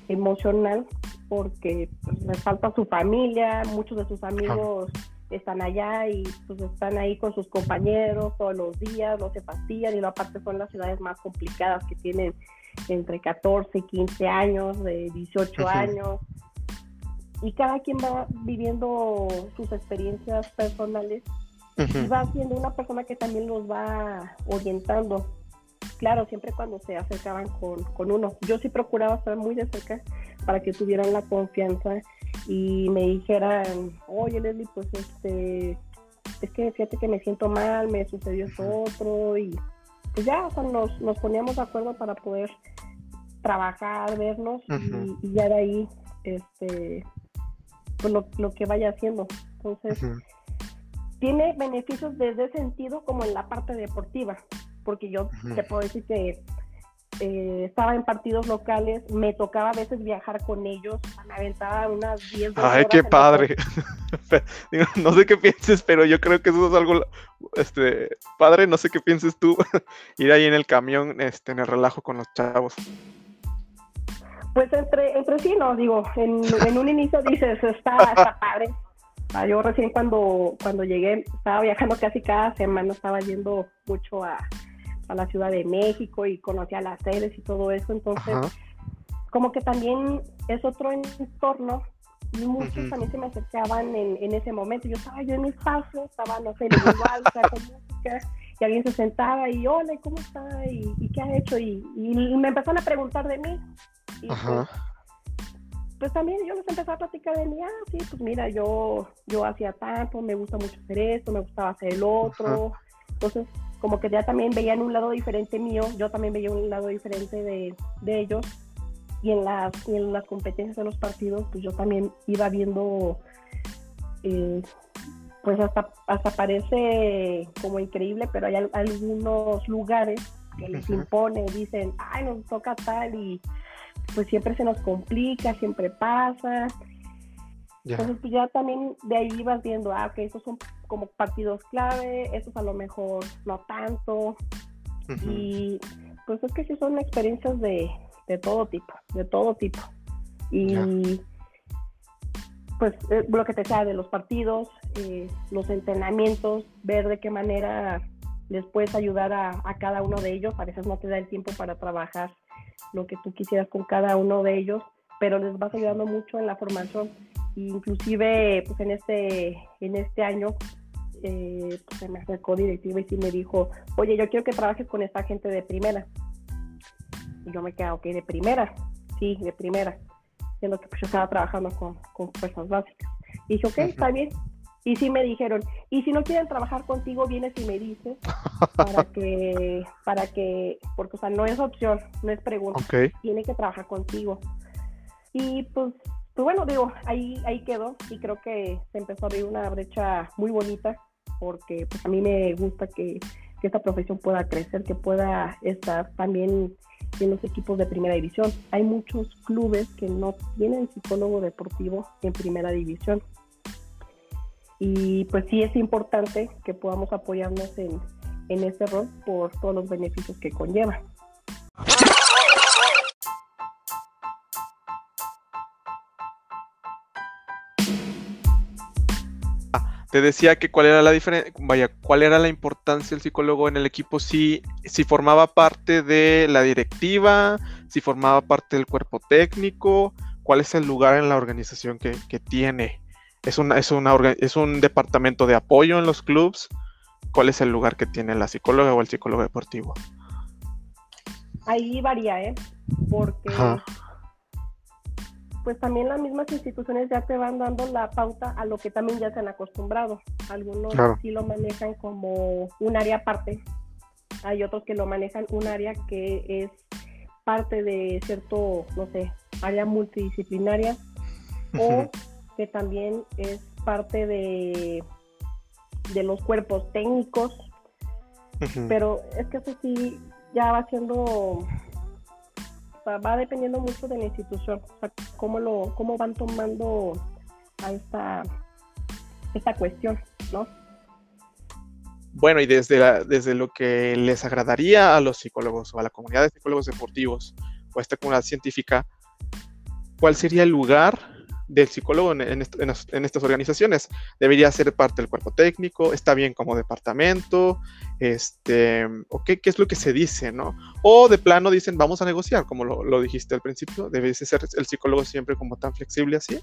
S2: emocional porque pues, les falta su familia, muchos de sus amigos están allá y pues están ahí con sus compañeros todos los días, no se fastidian y aparte son las ciudades más complicadas que tienen entre 14 y 15 años, de 18 años, y cada quien va viviendo sus experiencias personales y va siendo una persona que también los va orientando. Claro, siempre cuando se acercaban con, con uno. Yo sí procuraba estar muy de cerca para que tuvieran la confianza y me dijeran, oye Leslie, pues este, es que fíjate que me siento mal, me sucedió esto otro y pues ya nos, nos poníamos de acuerdo para poder trabajar, vernos y, ya de ahí este pues lo, que vaya haciendo. Entonces, tiene beneficios desde ese sentido como en la parte deportiva, porque yo te puedo decir que eh, estaba en partidos locales, me tocaba a veces viajar con ellos, me aventaba unas 10
S1: Ay, qué padre. [laughs] no sé qué pienses, pero yo creo que eso es algo este padre, no sé qué pienses tú, [laughs] ir ahí en el camión, este, en el relajo con los chavos.
S2: Pues entre, entre sí, no, digo, en, [laughs] en un inicio dices, está, está padre. Ah, yo recién cuando, cuando llegué, estaba viajando casi cada semana, estaba yendo mucho a, a la Ciudad de México y conocía las sedes y todo eso, entonces como que también es otro entorno y muchos también se me acercaban en, en, ese momento. Yo estaba yo en mi espacio, estaba, no sé, en igual, con música, y alguien se sentaba y, hola, ¿cómo está? ¿Y, qué ha hecho? Y, y, me empezaron a preguntar de mí. Y pues, pues, también yo les empecé a platicar de mí, ah, sí, pues mira, yo, yo hacía tanto, me gusta mucho hacer esto, me gustaba hacer el otro. Entonces, como que ya también veían un lado diferente mío, yo también veía un lado diferente de, ellos. Y en las en las competencias de los partidos pues yo también iba viendo eh, pues hasta hasta parece como increíble pero hay algunos lugares que les impone dicen ay nos toca tal y pues siempre se nos complica siempre pasa. Entonces, pues ya también de ahí ibas viendo, ah, ok, estos son como partidos clave, estos a lo mejor no tanto. Y pues es que sí son experiencias de, de todo tipo, de todo tipo. Y pues eh, lo que te sea de los partidos, eh, los entrenamientos, ver de qué manera les puedes ayudar a, a, cada uno de ellos. A veces no te da el tiempo para trabajar lo que tú quisieras con cada uno de ellos, pero les vas ayudando mucho en la formación inclusive pues en este en este año eh, pues, se me acercó directiva y sí me dijo oye yo quiero que trabajes con esta gente de primera y yo me quedé ok de primera sí de primera. Siendo que pues, yo estaba trabajando con, con fuerzas básicas. Y dije ok está bien. Y sí me dijeron y si no quieren trabajar contigo vienes y me dices para [laughs] que para que porque o sea no es opción no es pregunta. Tiene que trabajar contigo y pues pues bueno, digo, ahí, ahí quedó y creo que se empezó a abrir una brecha muy bonita porque pues a mí me gusta que, esta profesión pueda crecer, que pueda estar también en los equipos de primera división. Hay muchos clubes que no tienen psicólogo deportivo en primera división Y pues sí es importante que podamos apoyarnos en, en este rol por todos los beneficios que conlleva.
S1: Te decía que cuál era la diferencia, vaya, cuál era la importancia del psicólogo en el equipo si, si formaba parte de la directiva, si formaba parte del cuerpo técnico, cuál es el lugar en la organización que, tiene. ¿Es, una, es, una, ¿Es un departamento de apoyo en los clubs? ¿Cuál es el lugar que tiene la psicóloga o el psicólogo deportivo?
S2: Ahí varía, ¿eh? Porque pues también las mismas instituciones ya te van dando la pauta a lo que también ya se han acostumbrado. Algunos sí lo manejan como un área aparte, hay otros que lo manejan un área que es parte de cierto, no sé, área multidisciplinaria o que también es parte de, de los cuerpos técnicos. Pero es que eso sí ya va siendo va dependiendo mucho de la institución, o sea, cómo, lo, cómo van tomando a esta, esta cuestión, ¿no?
S1: Bueno, y desde, desde lo que les agradaría a los psicólogos o a la comunidad de psicólogos deportivos o a esta comunidad científica, ¿cuál sería el lugar del psicólogo en, estas organizaciones. Debería ser parte del cuerpo técnico, está bien como departamento, este, o qué, es lo que se dice, ¿no? O de plano dicen, vamos a negociar, como lo, dijiste al principio, debe ser el psicólogo siempre como tan flexible así.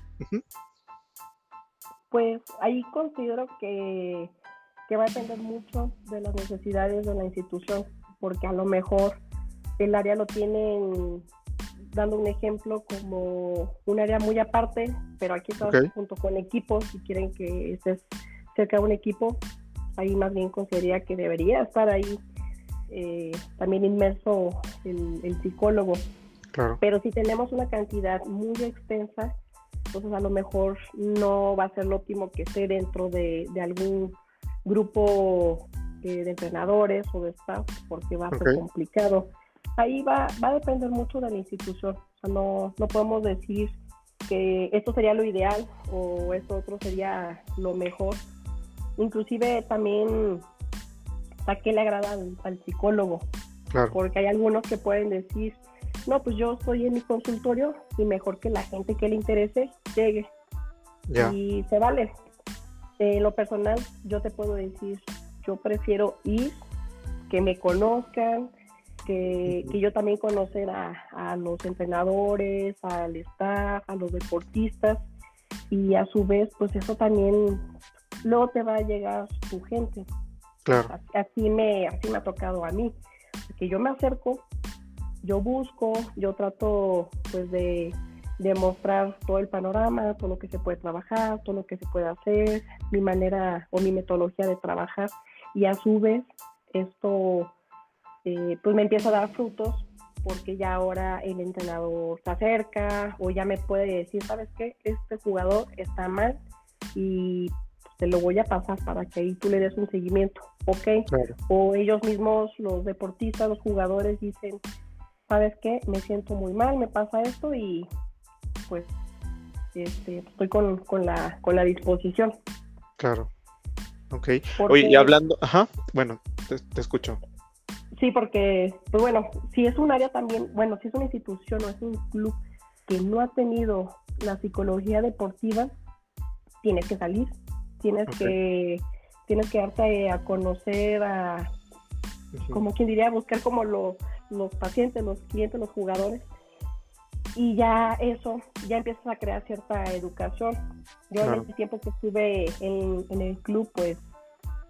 S2: Pues ahí considero que, que va a depender mucho de las necesidades de la institución, porque a lo mejor el área lo tienen dando un ejemplo como un área muy aparte, pero aquí estamos junto con equipos, si quieren que estés cerca de un equipo, ahí más bien consideraría que debería estar ahí eh, también inmerso el, psicólogo. Pero si tenemos una cantidad muy extensa, entonces a lo mejor no va a ser lo óptimo que esté dentro de, algún grupo eh, de entrenadores o de staff, porque va a ser complicado ahí va, va a depender mucho de la institución. O sea, no, no podemos decir que esto sería lo ideal o esto otro sería lo mejor. Inclusive también a qué le agrada al, psicólogo. Porque hay algunos que pueden decir, no, pues yo estoy en mi consultorio y mejor que la gente que le interese llegue. Y se vale. En lo personal, yo te puedo decir, yo prefiero ir, que me conozcan, que, yo también conocer a, los entrenadores, al staff, a los deportistas y a su vez pues eso también luego te va a llegar tu gente. Claro. Así, me, así me ha tocado a mí, que yo me acerco, yo busco, yo trato pues de, de mostrar todo el panorama, todo lo que se puede trabajar, todo lo que se puede hacer, mi manera o mi metodología de trabajar y a su vez esto eh, pues me empieza a dar frutos porque ya ahora el entrenador se acerca o ya me puede decir, ¿sabes qué? Este jugador está mal y te lo voy a pasar para que ahí tú le des un seguimiento, ¿ok? O ellos mismos, los deportistas, los jugadores dicen, ¿sabes qué? Me siento muy mal, me pasa esto y pues este, estoy con, la, con la disposición.
S1: Claro. Ok. Oye, y hablando, ajá, bueno, te escucho.
S2: Sí, porque, pues bueno, si es un área también, bueno, si es una institución o es un club que no ha tenido la psicología deportiva, tienes que salir, tienes que tienes que darte a conocer a, como quien diría, buscar como los pacientes, los clientes, los jugadores. Y ya eso, ya empiezas a crear cierta educación. Yo en el tiempo que estuve en, en el club, pues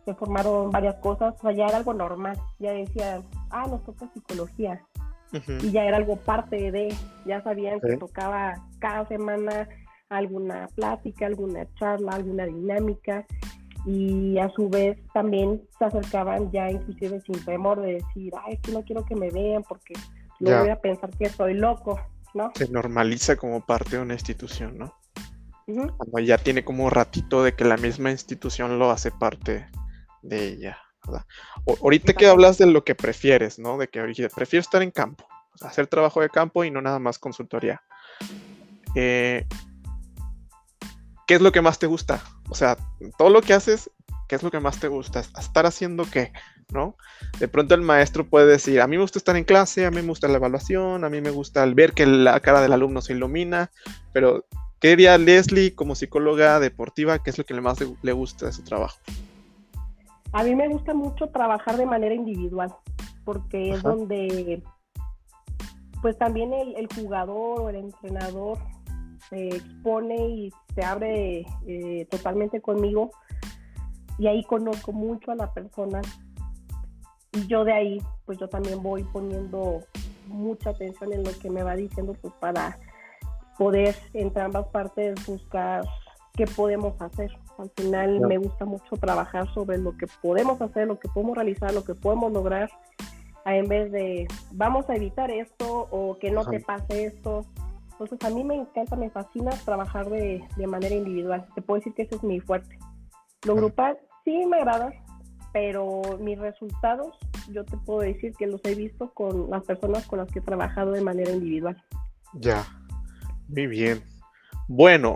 S2: se formaron varias cosas, o sea, ya era algo normal, ya decían, ah, nos toca psicología, y ya era algo parte de, ya sabían que tocaba cada semana alguna plática, alguna charla, alguna dinámica, y a su vez también se acercaban ya inclusive sin temor de decir, ay, es que no quiero que me vean porque no voy a pensar que soy loco, ¿no?
S1: Se normaliza como parte de una institución, ¿no? Cuando ya tiene como ratito de que la misma institución lo hace parte de ella. ahorita que hablas de lo que prefieres, ¿no? De que prefiero estar en campo, hacer trabajo de campo y no nada más consultoría. Eh, ¿Qué es lo que más te gusta o sea, todo lo que haces, ¿qué es lo que más te gusta? ¿Estar haciendo qué? ¿No? De pronto el maestro puede decir, a mí me gusta estar en clase, a mí me gusta la evaluación, a mí me gusta el ver que la cara del alumno se ilumina, pero ¿qué diría Leslie como psicóloga deportiva? ¿Qué es lo que más le gusta de su trabajo?
S2: A mí me gusta mucho trabajar de manera individual, porque es donde pues también el, jugador o el entrenador se expone y se abre eh, totalmente conmigo y ahí conozco mucho a la persona y yo de ahí pues yo también voy poniendo mucha atención en lo que me va diciendo pues para poder entre ambas partes buscar qué podemos hacer. Al final me gusta mucho trabajar sobre lo que podemos hacer, lo que podemos realizar, lo que podemos lograr en vez de vamos a evitar esto o que no te pase esto. Entonces a mí me encanta, me fascina trabajar de, manera individual. Te puedo decir que ese es mi fuerte. Lo grupal sí me agrada, pero mis resultados yo te puedo decir que los he visto con las personas con las que he trabajado de manera individual.
S1: Ya, muy bien. Bueno,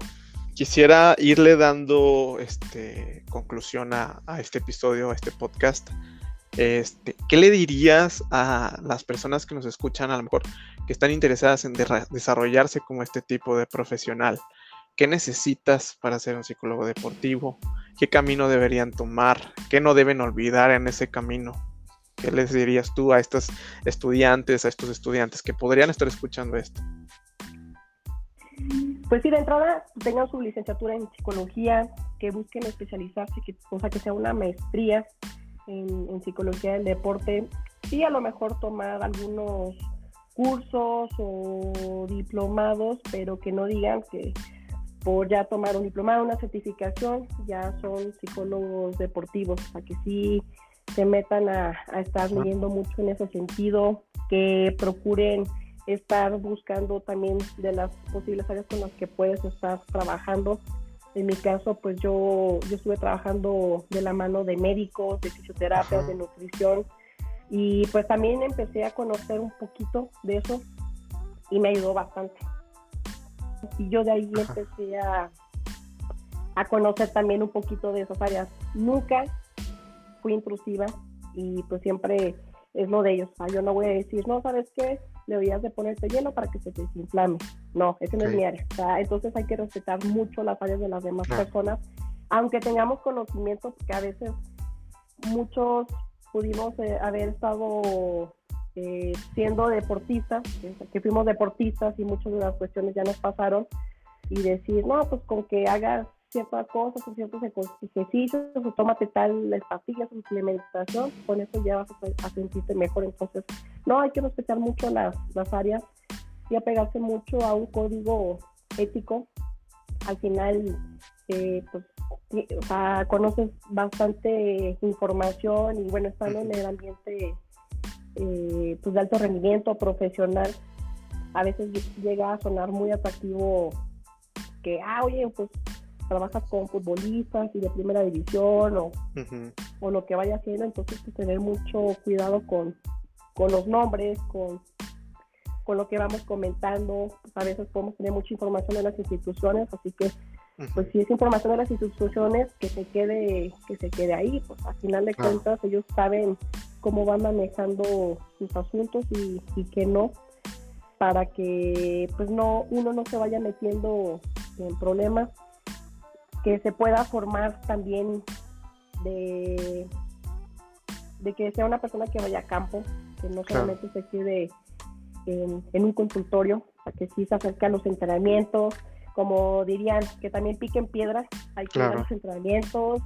S1: quisiera irle dando este, conclusión a, este episodio, a este podcast. Este, ¿Qué le dirías a las personas que nos escuchan, a lo mejor que están interesadas en desarrollarse como este tipo de profesional? ¿Qué necesitas para ser un psicólogo deportivo? ¿Qué camino deberían tomar? ¿Qué no deben olvidar en ese camino? ¿Qué les dirías tú a estos estudiantes, a estos estudiantes que podrían estar escuchando esto?
S2: Pues sí, de entrada tengan su licenciatura en psicología, que busquen especializarse, que, o sea, que sea una maestría en, psicología del deporte, sí a lo mejor tomar algunos cursos o diplomados, pero que no digan que por ya tomar un diplomado, una certificación, ya son psicólogos deportivos, para que sí se metan a, a estar leyendo mucho en ese sentido, que procuren estar buscando también de las posibles áreas con las que puedes estar trabajando en mi caso, pues yo, yo estuve trabajando de la mano de médicos, de fisioterapia, de nutrición, y pues también empecé a conocer un poquito de eso y me ayudó bastante. Y yo de ahí empecé a, a conocer también un poquito de esas áreas. Nunca fui intrusiva y pues siempre es lo de ellos. yo no voy a decir, no, ¿sabes qué? Deberías de ponerte hielo para que se te desinflame. No, ese no es mi área. entonces hay que respetar mucho las áreas de las demás personas, aunque tengamos conocimiento, porque a veces muchos pudimos eh, haber estado eh, siendo deportistas, que fuimos deportistas y muchas de las cuestiones ya nos pasaron, y decir, no, pues con que hagas ciertas cosas o ciertos ejercicios o tómate tal pastillas o suplementación, con eso ya vas a, sentirte mejor. Entonces, no, hay que respetar mucho las, las áreas y apegarse mucho a un código ético. Al final, eh, pues, conoces bastante información y bueno, estando en el ambiente eh, pues de alto rendimiento profesional, a veces llega a sonar muy atractivo que, ah, oye, pues trabajas con futbolistas y de primera división o, o lo que vaya haciendo, entonces pues, tener mucho cuidado con, con los nombres, con, con lo que vamos comentando. Pues, a veces podemos tener mucha información de las instituciones, así que pues si es información de las instituciones, que se quede, que se quede ahí, pues al final de cuentas ellos saben cómo van manejando sus asuntos y, y que no, para que pues no, uno no se vaya metiendo en problemas que se pueda formar también de, de que sea una persona que vaya a campo, que no solamente se quede en, un consultorio, para que sí se acerque a los entrenamientos, como dirían, que también piquen piedras, hay que ir a los entrenamientos,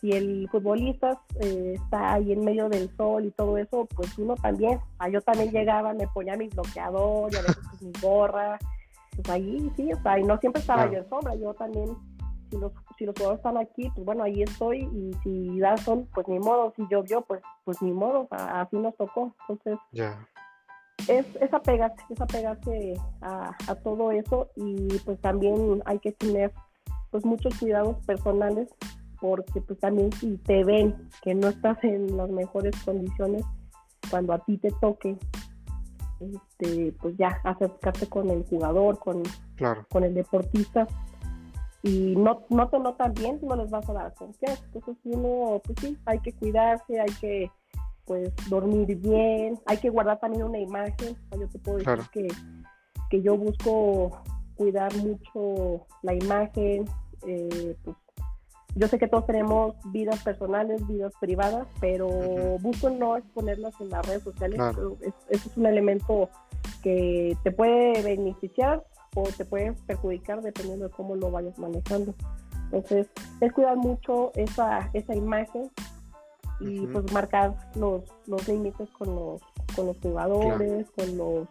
S2: si el futbolista eh, está ahí en medio del sol y todo eso, pues uno también, ah, yo también llegaba, me ponía mi bloqueador y a veces mi gorra, pues ahí sí, o sea, y no siempre estaba yo en sombra, yo también si los, si los jugadores están aquí, pues bueno, ahí estoy y si da sol, pues ni modo, si llovió, pues, pues ni modo, así nos tocó. Entonces, es, es apegarse, es apegarse a, a todo eso y pues también hay que tener pues muchos cuidados personales porque pues también si te ven que no estás en las mejores condiciones cuando a ti te toque este pues ya acercarte con el jugador con, con el deportista y no, no te notan bien, no les vas a dar confianza. Entonces uno, pues sí, hay que cuidarse, hay que pues dormir bien, hay que guardar también una imagen. Yo te puedo decir que, que yo busco cuidar mucho la imagen, eh, pues yo sé que todos tenemos vidas personales, vidas privadas, pero busco no exponerlas en las redes sociales. eso es un elemento que te puede beneficiar o te puede perjudicar dependiendo de cómo lo vayas manejando. Entonces, es cuidar mucho esa, esa imagen y pues marcar los, los límites con los, con los jugadores, con los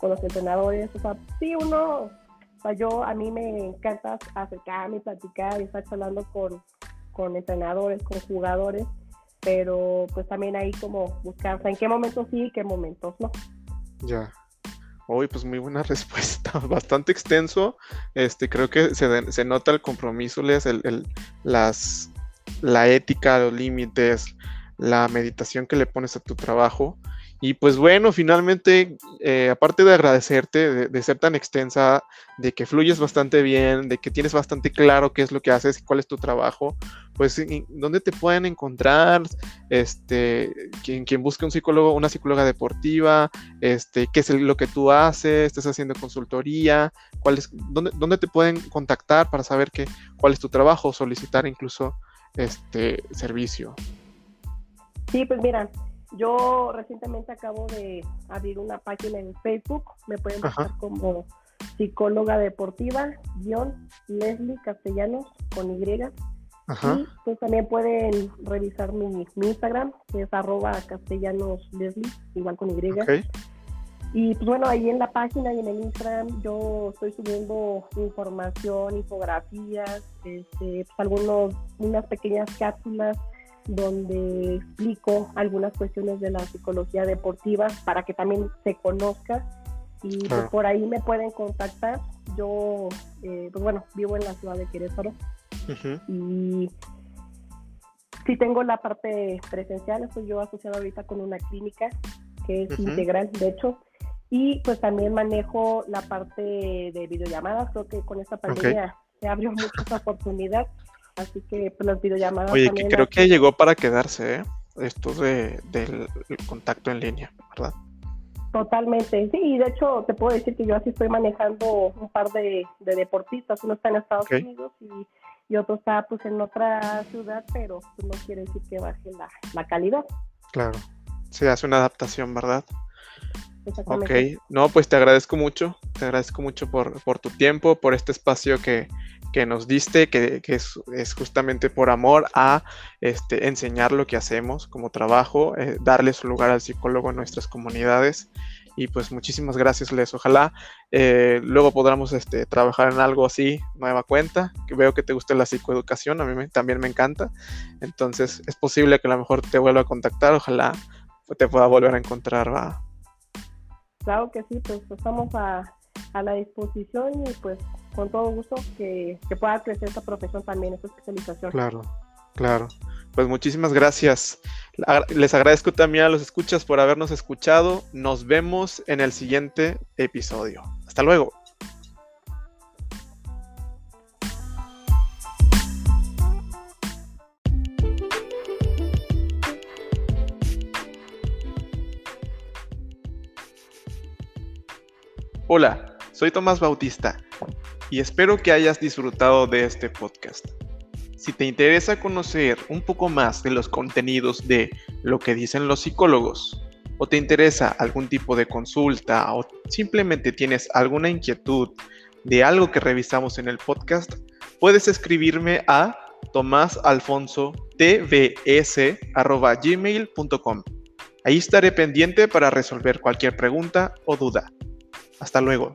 S2: con los entrenadores. O sea, sí, uno, o sea, yo a mí me encanta acercarme, platicar y estar hablando con, con entrenadores, con jugadores, pero pues también ahí como buscar, o sea, en qué momentos sí y qué momentos no.
S1: Ya. Uy, pues muy buena [laughs] respuesta, bastante extenso. Este, creo que se, se nota el compromiso, el, el, las, la ética, los límites, la meditación que le pones a tu trabajo. Y pues bueno, finalmente, eh, aparte de agradecerte de, ser tan extensa, de que fluyes bastante bien, de que tienes bastante claro qué es lo que haces y cuál es tu trabajo, pues dónde te pueden encontrar, este, quien, quien busque un psicólogo, una psicóloga deportiva, este, qué es lo que tú haces, estás haciendo consultoría, cuál es, dónde, dónde te pueden contactar para saber que, cuál es tu trabajo, solicitar incluso este servicio.
S2: Sí, pues mira, yo recientemente acabo de abrir una página en Facebook, me pueden buscar como psicóloga deportiva, guion Leslie Castellanos con Y. Y pues también pueden revisar mi, Instagram, que es arroba castellanos Leslie, igual con Y. Y pues bueno, ahí en la página y en el Instagram yo estoy subiendo información, infografías, este, pues algunos, unas pequeñas cápsulas donde explico algunas cuestiones de la psicología deportiva para que también se conozca y pues, por ahí me pueden contactar. Yo, eh, pues bueno, vivo en la ciudad de Querétaro. Y sí tengo la parte presencial, estoy yo asociado ahorita con una clínica que es integral, de hecho, y pues también manejo la parte de videollamadas, creo que con esta pandemia se abrió muchas oportunidades Así que pues, las videollamadas.
S1: Oye, que creo que llegó para quedarse, ¿eh? Esto de, del contacto en línea, ¿verdad?
S2: Totalmente, sí, y de hecho te puedo decir que yo así estoy manejando un par de, deportistas, uno está en Estados Unidos y, otro está pues en otra ciudad, pero pues, no quiere decir que baje la, calidad.
S1: Claro, se hace una adaptación, ¿verdad? Ok, no, pues te agradezco mucho, te agradezco mucho por, por tu tiempo, por este espacio que, que nos diste, que, es, justamente por amor a este, enseñar lo que hacemos como trabajo, eh, darle su lugar al psicólogo en nuestras comunidades. Y pues muchísimas gracias, Les. Ojalá eh, luego podamos este, trabajar en algo así, nueva cuenta, que veo que te gusta la psicoeducación, a mí también me encanta. Entonces es posible que a lo mejor te vuelva a contactar, ojalá te pueda volver a encontrar. ¿va?
S2: Claro que sí, pues estamos a, a la disposición y pues con todo gusto que, pueda crecer esta profesión también, esta especialización.
S1: Claro, claro. Pues muchísimas gracias. Les agradezco también a los escuchas por habernos escuchado. Nos vemos en el siguiente episodio. Hasta luego. Hola, soy Tomás Bautista y espero que hayas disfrutado de este podcast. Si te interesa conocer un poco más de los contenidos de lo que dicen los psicólogos, o te interesa algún tipo de consulta, o simplemente tienes alguna inquietud de algo que revisamos en el podcast, puedes escribirme a tomasalfonso.tvs.gmail.com. Ahí estaré pendiente para resolver cualquier pregunta o duda. Hasta luego.